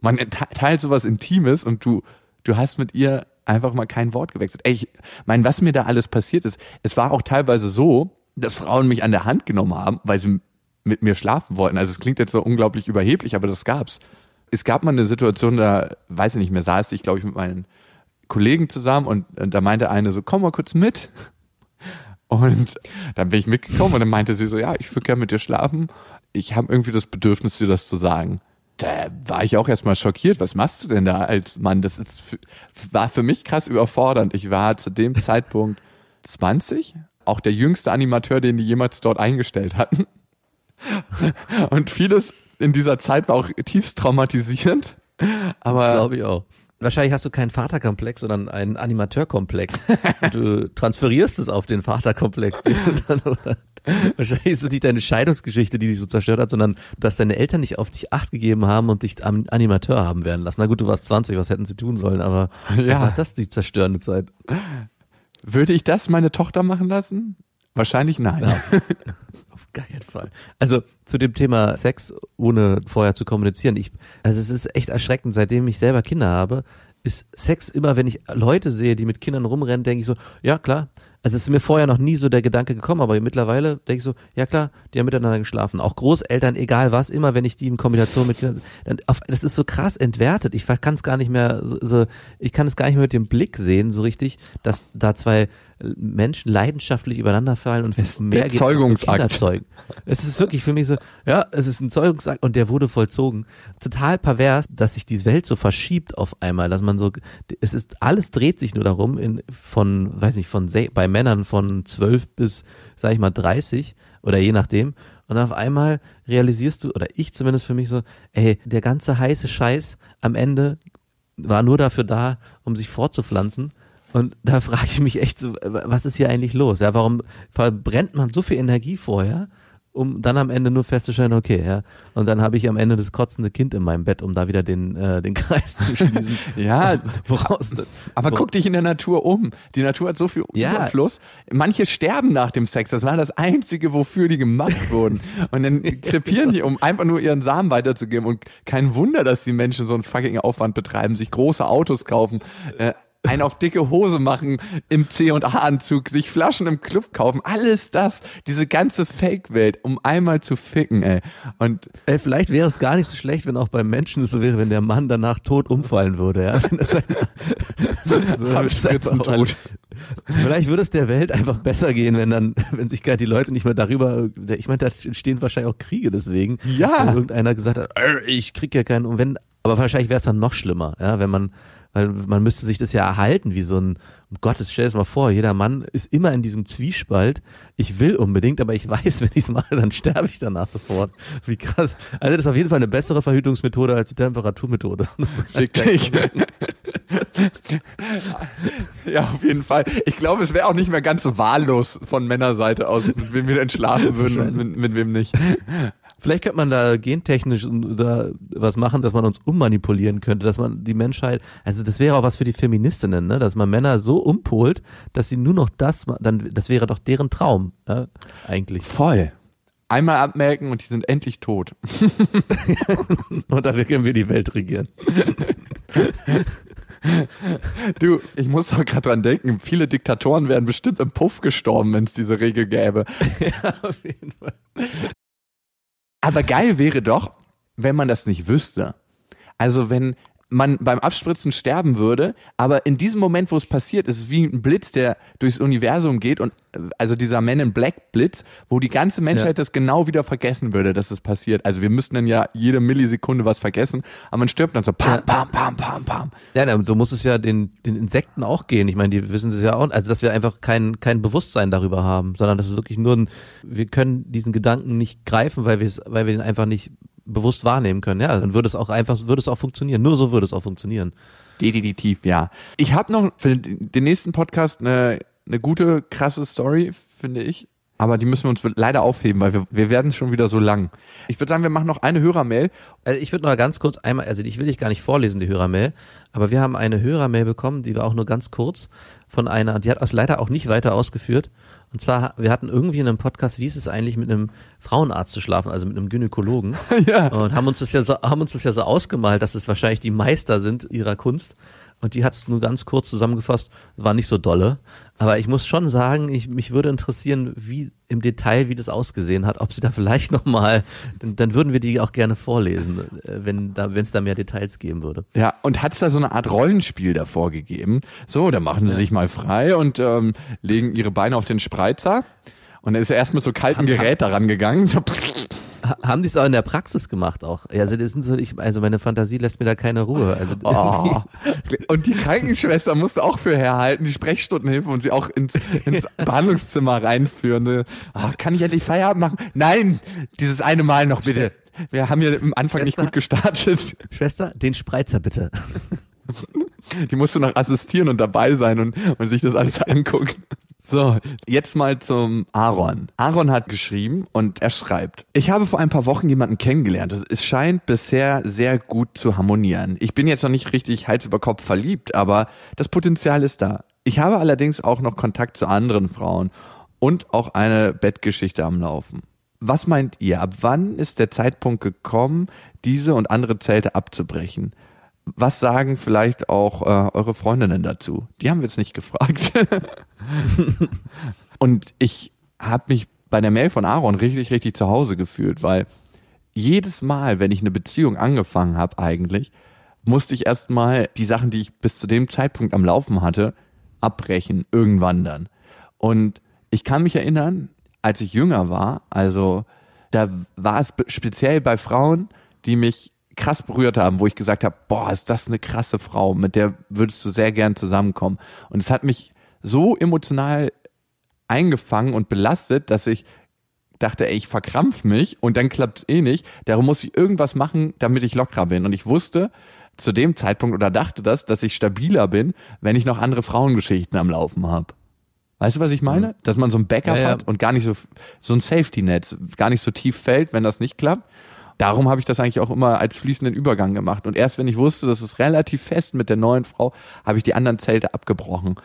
Man teilt sowas Intimes und du, du hast mit ihr einfach mal kein Wort gewechselt. Ey, ich meine, was mir da alles passiert ist, es war auch teilweise so, dass Frauen mich an der Hand genommen haben, weil sie mit mir schlafen wollten. Also es klingt jetzt so unglaublich überheblich, aber das gab's es gab mal eine Situation, da weiß ich nicht mehr, saß ich, glaube ich, mit meinen Kollegen zusammen und, und da meinte eine so, komm mal kurz mit. Und dann bin ich mitgekommen und dann meinte sie so, ja, ich würde gerne mit dir schlafen. Ich habe irgendwie das Bedürfnis, dir das zu sagen. Da war ich auch erstmal schockiert. Was machst du denn da als Mann? Das ist, war für mich krass überfordernd. Ich war zu dem Zeitpunkt 20, auch der jüngste Animateur, den die jemals dort eingestellt hatten. Und vieles in dieser Zeit war auch tiefst traumatisierend. Aber glaube ich auch. Wahrscheinlich hast du keinen Vaterkomplex, sondern einen Animateurkomplex. du transferierst es auf den Vaterkomplex. wahrscheinlich ist es nicht deine Scheidungsgeschichte, die dich so zerstört hat, sondern dass deine Eltern nicht auf dich Acht gegeben haben und dich Animateur haben werden lassen. Na gut, du warst 20, was hätten sie tun sollen, aber ja. war das die zerstörende Zeit? Würde ich das meine Tochter machen lassen? Wahrscheinlich nein. Ja. gar keinen Fall. Also zu dem Thema Sex, ohne vorher zu kommunizieren. Ich, also es ist echt erschreckend, seitdem ich selber Kinder habe, ist Sex immer, wenn ich Leute sehe, die mit Kindern rumrennen, denke ich so, ja klar. Also es ist mir vorher noch nie so der Gedanke gekommen, aber mittlerweile denke ich so, ja klar, die haben miteinander geschlafen. Auch Großeltern, egal was, immer wenn ich die in Kombination mit Kindern, dann auf, das ist so krass entwertet. Ich kann es gar nicht mehr so, ich kann es gar nicht mehr mit dem Blick sehen, so richtig, dass da zwei Menschen leidenschaftlich übereinander fallen und Es mehr nur Zeugungsakt. Zeugen. Es ist wirklich für mich so, ja, es ist ein Zeugungsakt und der wurde vollzogen. Total pervers, dass sich die Welt so verschiebt auf einmal, dass man so, es ist, alles dreht sich nur darum, in, von, weiß nicht, von, bei Männern von 12 bis, sag ich mal, 30 oder je nachdem. Und auf einmal realisierst du, oder ich zumindest für mich so, ey, der ganze heiße Scheiß am Ende war nur dafür da, um sich fortzupflanzen. Und da frage ich mich echt so, was ist hier eigentlich los? Ja, warum verbrennt man so viel Energie vorher, um dann am Ende nur festzustellen, okay, ja. Und dann habe ich am Ende das kotzende Kind in meinem Bett, um da wieder den, äh, den Kreis zu schließen. Ja, Woraus, aber wo- guck dich in der Natur um. Die Natur hat so viel Ja. Überfluss. Manche sterben nach dem Sex. Das war das Einzige, wofür die gemacht wurden. Und dann krepieren die, um einfach nur ihren Samen weiterzugeben. Und kein Wunder, dass die Menschen so einen fucking Aufwand betreiben, sich große Autos kaufen, äh, einen auf dicke Hose machen im C&A-Anzug, sich Flaschen im Club kaufen. Alles das, diese ganze Fake-Welt, um einmal zu ficken, ey. Und Ey, vielleicht wäre es gar nicht so schlecht, wenn auch beim Menschen es so wäre, wenn der Mann danach tot umfallen würde, ja. Wenn das ein, so. Vielleicht würde es der Welt einfach besser gehen, wenn dann, wenn sich gerade die Leute nicht mehr darüber, ich meine, da entstehen wahrscheinlich auch Kriege deswegen. Ja. Wenn irgendeiner gesagt hat, "Äh, ich krieg ja keinen, und wenn, aber wahrscheinlich wäre es dann noch schlimmer, ja, wenn man, weil man müsste sich das ja erhalten, wie so ein, um Gottes, stell es mal vor, jeder Mann ist immer in diesem Zwiespalt, ich will unbedingt, aber ich weiß, wenn ich es mache, dann sterbe ich danach sofort. Wie krass. Also das ist auf jeden Fall eine bessere Verhütungsmethode als die Temperaturmethode. Fick dich. ja, auf jeden Fall. Ich glaube, es wäre auch nicht mehr ganz so wahllos von Männerseite aus, mit wem wir denn schlafen würden und mit, mit wem nicht. Vielleicht könnte man da gentechnisch da was machen, dass man uns ummanipulieren könnte, dass man die Menschheit, also das wäre auch was für die Feministinnen, ne? dass man Männer so umpolt, dass sie nur noch das, dann, das wäre doch deren Traum, ja? eigentlich. Voll. Einmal abmelken und die sind endlich tot. Und dann können wir die Welt regieren. Du, ich muss auch gerade dran denken, viele Diktatoren wären bestimmt im Puff gestorben, wenn es diese Regel gäbe. ja, auf jeden Fall. Aber geil wäre doch, wenn man das nicht wüsste. Also wenn man beim Abspritzen sterben würde, aber in diesem Moment, wo es passiert, ist es wie ein Blitz, der durchs Universum geht und äh, also dieser Man in Black Blitz, wo die ganze Menschheit Ja. das genau wieder vergessen würde, dass es passiert. Also wir müssten dann ja jede Millisekunde was vergessen, aber man stirbt dann so pam, Ja. pam, pam, pam, pam. Ja, so muss es ja den, den Insekten auch gehen. Ich meine, die wissen es ja auch, also dass wir einfach kein, kein Bewusstsein darüber haben, sondern das ist wirklich nur ein, wir können diesen Gedanken nicht greifen, weil wir es, weil wir ihn einfach nicht bewusst wahrnehmen können. Ja, dann würde es auch einfach, würde es auch funktionieren. Nur so würde es auch funktionieren. Definitiv, ja. Ich habe noch für den nächsten Podcast eine, eine gute, krasse Story, finde ich. Aber die müssen wir uns leider aufheben, weil wir, wir werden schon wieder so lang. Ich würde sagen, wir machen noch eine Hörermail. Also ich würde noch ganz kurz einmal, also ich will dich gar nicht vorlesen, die Hörermail, aber wir haben eine Hörermail bekommen, die war auch nur ganz kurz von einer, die hat das leider auch nicht weiter ausgeführt. Und zwar, wir hatten irgendwie in einem Podcast, wie ist es eigentlich mit einem Frauenarzt zu schlafen, also mit einem Gynäkologen. Ja. Und haben uns das ja so, haben uns das ja so ausgemalt, dass es wahrscheinlich die Meister sind ihrer Kunst. Und die hat es nur ganz kurz zusammengefasst, war nicht so dolle. Aber ich muss schon sagen, ich, mich würde interessieren, wie im Detail, wie das ausgesehen hat, ob sie da vielleicht nochmal, dann, dann würden wir die auch gerne vorlesen, äh, wenn da, wenn es da mehr Details geben würde. Ja, und hat es da so eine Art Rollenspiel davor gegeben? So, da machen sie sich mal frei und ähm, legen ihre Beine auf den Spreizer. Und dann ist er erst mit so kaltem Gerät daran gegangen. So, Haben die es auch in der Praxis gemacht auch? Ja, Also das sind so, ich, also meine Fantasie lässt mir da keine Ruhe. Also oh. Und die Krankenschwester musste auch für herhalten, die Sprechstundenhilfe und sie auch ins, ins Behandlungszimmer reinführen. Oh, kann ich endlich Feierabend machen? Nein, dieses eine Mal noch bitte. Wir haben hier am Anfang nicht Schwester? gut gestartet. Schwester, den Spreizer bitte. Die musste noch assistieren und dabei sein und, und sich das alles angucken. So, jetzt mal zum Aaron. Aaron hat geschrieben und er schreibt, ich habe vor ein paar Wochen jemanden kennengelernt. Es scheint bisher sehr gut zu harmonieren. Ich bin jetzt noch nicht richtig Hals über Kopf verliebt, aber das Potenzial ist da. Ich habe allerdings auch noch Kontakt zu anderen Frauen und auch eine Bettgeschichte am Laufen. Was meint ihr? Ab wann ist der Zeitpunkt gekommen, diese und andere Zelte abzubrechen? Was sagen vielleicht auch äh, eure Freundinnen dazu? Die haben wir jetzt nicht gefragt. und ich habe mich bei der Mail von Aaron richtig, richtig zu Hause gefühlt, weil jedes Mal, wenn ich eine Beziehung angefangen habe, eigentlich, musste ich erstmal die Sachen, die ich bis zu dem Zeitpunkt am Laufen hatte, abbrechen, irgendwann dann. Und ich kann mich erinnern, als ich jünger war, also da war es speziell bei Frauen, die mich krass berührt haben, wo ich gesagt habe, boah, ist das eine krasse Frau, mit der würdest du sehr gern zusammenkommen. Und es hat mich so emotional eingefangen und belastet, dass ich dachte, ey, ich verkrampf mich und dann klappt es eh nicht. Darum muss ich irgendwas machen, damit ich lockerer bin. Und ich wusste zu dem Zeitpunkt oder dachte das, dass ich stabiler bin, wenn ich noch andere Frauengeschichten am Laufen habe. Weißt du, was ich meine? Mhm. Dass man so ein Backup ja, ja. hat und gar nicht so, so ein Safety-Netz, gar nicht so tief fällt, wenn das nicht klappt. Darum habe ich das eigentlich auch immer als fließenden Übergang gemacht. Und erst wenn ich wusste, das ist relativ fest mit der neuen Frau, habe ich die anderen Zelte abgebrochen.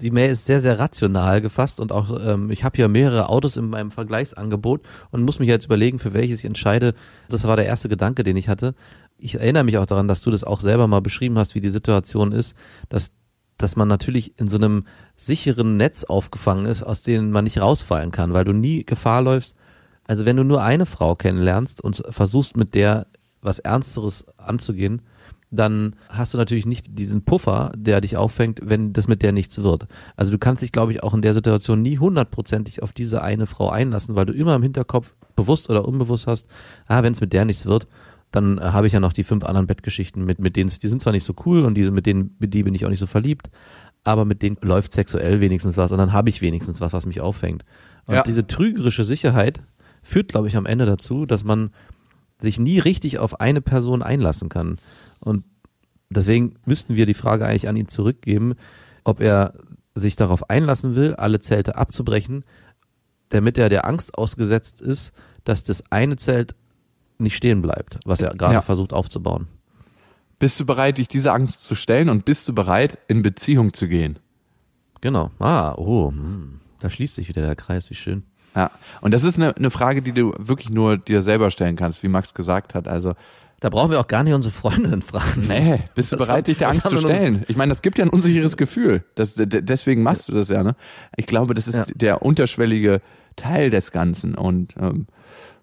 Die Mail ist sehr, sehr rational gefasst und auch, ähm, ich habe ja mehrere Autos in meinem Vergleichsangebot und muss mich jetzt überlegen, für welches ich entscheide. Das war der erste Gedanke, den ich hatte. Ich erinnere mich auch daran, dass du das auch selber mal beschrieben hast, wie die Situation ist, dass dass man natürlich in so einem sicheren Netz aufgefangen ist, aus dem man nicht rausfallen kann, weil du nie Gefahr läufst. Also wenn du nur eine Frau kennenlernst und versuchst mit der was Ernsteres anzugehen, dann hast du natürlich nicht diesen Puffer, der dich auffängt, wenn das mit der nichts wird. Also du kannst dich, glaube ich, auch in der Situation nie hundertprozentig auf diese eine Frau einlassen, weil du immer im Hinterkopf bewusst oder unbewusst hast, ah, wenn es mit der nichts wird, dann äh, habe ich ja noch die fünf anderen Bettgeschichten mit, mit denen, die sind zwar nicht so cool und diese, mit denen, mit die bin ich auch nicht so verliebt, aber mit denen läuft sexuell wenigstens was und dann habe ich wenigstens was, was mich auffängt. Und ja. diese trügerische Sicherheit führt, glaube ich, am Ende dazu, dass man sich nie richtig auf eine Person einlassen kann. Und deswegen müssten wir die Frage eigentlich an ihn zurückgeben, ob er sich darauf einlassen will, alle Zelte abzubrechen, damit er der Angst ausgesetzt ist, dass das eine Zelt nicht stehen bleibt, was er gerade ja. versucht aufzubauen. Bist du bereit, dich dieser Angst zu stellen und bist du bereit, in Beziehung zu gehen? Genau. Ah, oh, hm. da schließt sich wieder der Kreis, wie schön. Ja, und das ist eine, eine Frage, die du wirklich nur dir selber stellen kannst, wie Max gesagt hat. Also da brauchen wir auch gar nicht unsere Freundinnen fragen. Nee, bist du das bereit, dich der Angst zu stellen? Ich meine, das gibt ja ein unsicheres Gefühl. Das, deswegen machst du das ja, ne? Ich glaube, das ist ja. der unterschwellige Teil des Ganzen. Und ähm,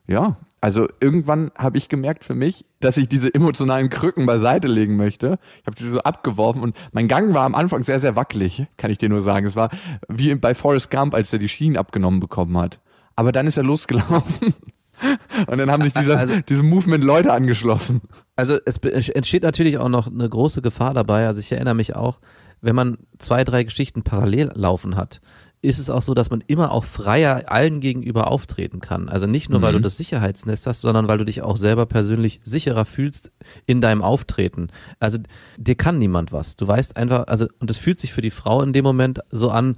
ja, also irgendwann habe ich gemerkt für mich, dass ich diese emotionalen Krücken beiseite legen möchte. Ich habe sie so abgeworfen und mein Gang war am Anfang sehr, sehr wackelig, kann ich dir nur sagen. Es war wie bei Forrest Gump, als er die Schienen abgenommen bekommen hat. Aber dann ist er losgelaufen. Und dann haben sich diese, also, diesem Movement Leute angeschlossen. Also es entsteht natürlich auch noch eine große Gefahr dabei. Also ich erinnere mich auch, wenn man zwei, drei Geschichten parallel laufen hat, ist es auch so, dass man immer auch freier allen gegenüber auftreten kann. Also nicht nur, mhm. weil du mhm. das Sicherheitsnest hast, sondern weil du dich auch selber persönlich sicherer fühlst in deinem Auftreten. Also dir kann niemand was. Du weißt einfach, also, und es fühlt sich für die Frau in dem Moment so an,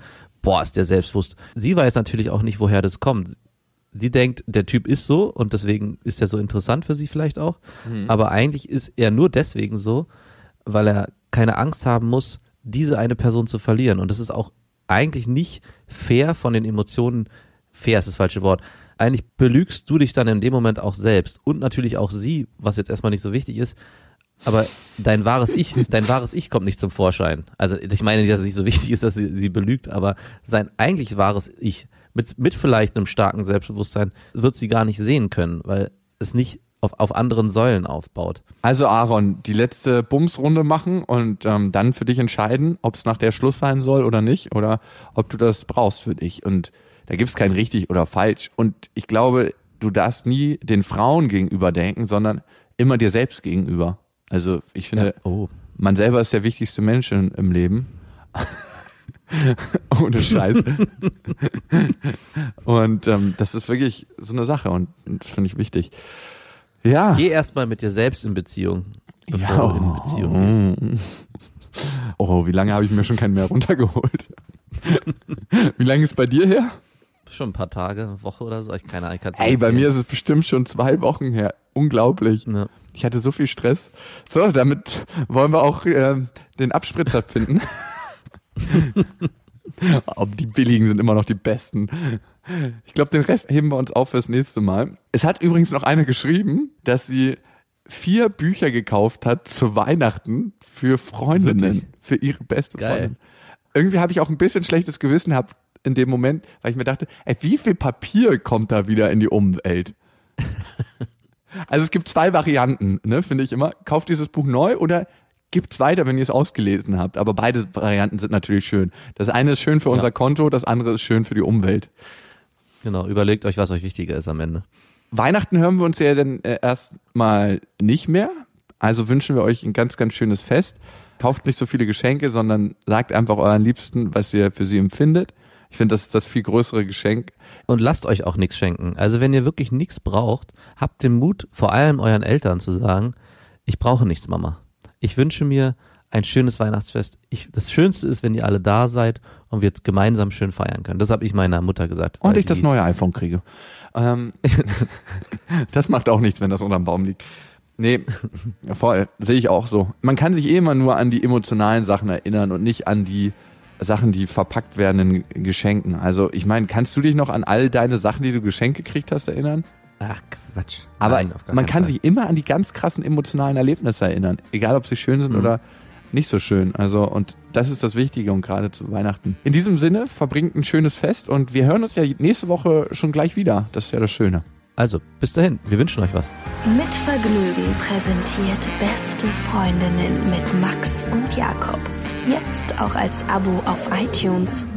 boah, ist der selbstbewusst. Sie weiß natürlich auch nicht, woher das kommt. Sie denkt, der Typ ist so und deswegen ist er so interessant für sie vielleicht auch. Mhm. Aber eigentlich ist er nur deswegen so, weil er keine Angst haben muss, diese eine Person zu verlieren. Und das ist auch eigentlich nicht fair von den Emotionen, fair ist das falsche Wort, eigentlich belügst du dich dann in dem Moment auch selbst und natürlich auch sie, was jetzt erstmal nicht so wichtig ist, aber dein wahres Ich, dein wahres Ich kommt nicht zum Vorschein. Also ich meine nicht, dass es nicht so wichtig ist, dass sie sie belügt, aber sein eigentlich wahres Ich mit, mit vielleicht einem starken Selbstbewusstsein wird sie gar nicht sehen können, weil es nicht auf, auf anderen Säulen aufbaut. Also Aaron, die letzte Bumsrunde machen und ähm, dann für dich entscheiden, ob es nach der Schluss sein soll oder nicht oder ob du das brauchst für dich. Und da gibt es kein richtig oder falsch. Und ich glaube, du darfst nie den Frauen gegenüber denken, sondern immer dir selbst gegenüber. Also ich finde, ja. oh. man selber ist der wichtigste Mensch in, im Leben. Ohne Scheiß. und ähm, das ist wirklich so eine Sache und das finde ich wichtig. Ja. Geh erstmal mit dir selbst in Beziehung, bevor ja. du in Beziehung gehst. Oh, wie lange habe ich mir schon keinen mehr runtergeholt? wie lange ist bei dir her? Schon ein paar Tage, eine Woche oder so. Ich keine Ahnung. Ey, bei mir ist es bestimmt schon zwei Wochen her. Unglaublich. Ja. Ich hatte so viel Stress. So, damit wollen wir auch äh, den Abspritzer finden. Aber die billigen sind immer noch die besten. Ich glaube, den Rest heben wir uns auf fürs nächste Mal. Es hat übrigens noch eine geschrieben, dass sie vier Bücher gekauft hat zu Weihnachten für Freundinnen, Wirklich? für ihre beste Geil. Freundin. Irgendwie habe ich auch ein bisschen schlechtes Gewissen gehabt in dem Moment, weil ich mir dachte, ey, wie viel Papier kommt da wieder in die Umwelt? also es gibt zwei Varianten, ne, finde ich immer. Kauft dieses Buch neu oder gibt's weiter, wenn ihr es ausgelesen habt. Aber beide Varianten sind natürlich schön. Das eine ist schön für unser Konto, das andere ist schön für die Umwelt. Genau, überlegt euch, was euch wichtiger ist am Ende. Weihnachten hören wir uns ja dann äh, erstmal nicht mehr. Also wünschen wir euch ein ganz, ganz schönes Fest. Kauft nicht so viele Geschenke, sondern sagt einfach euren Liebsten, was ihr für sie empfindet. Ich finde, das ist das viel größere Geschenk. Und lasst euch auch nichts schenken. Also wenn ihr wirklich nichts braucht, habt den Mut, vor allem euren Eltern zu sagen, ich brauche nichts, Mama. Ich wünsche mir ein schönes Weihnachtsfest. Ich, das Schönste ist, wenn ihr alle da seid und wir jetzt gemeinsam schön feiern können. Das habe ich meiner Mutter gesagt. Und ich das neue iPhone kriege. Ähm, das macht auch nichts, wenn das unterm Baum liegt. Nee, voll, sehe ich auch so. Man kann sich eh immer nur an die emotionalen Sachen erinnern und nicht an die Sachen, die verpackt werden in Geschenken. Also ich meine, kannst du dich noch an all deine Sachen, die du geschenkt gekriegt hast, erinnern? Ach Quatsch. Aber Nein, man kann Fall. sich immer an die ganz krassen emotionalen Erlebnisse erinnern, egal ob sie schön sind mhm. oder nicht so schön. Also und das ist das Wichtige und gerade zu Weihnachten. In diesem Sinne verbringt ein schönes Fest und wir hören uns ja nächste Woche schon gleich wieder. Das ist ja das Schöne. Also, bis dahin, wir wünschen euch was. Mit Vergnügen präsentiert Beste Freundinnen mit Max und Jakob. Jetzt auch als Abo auf iTunes.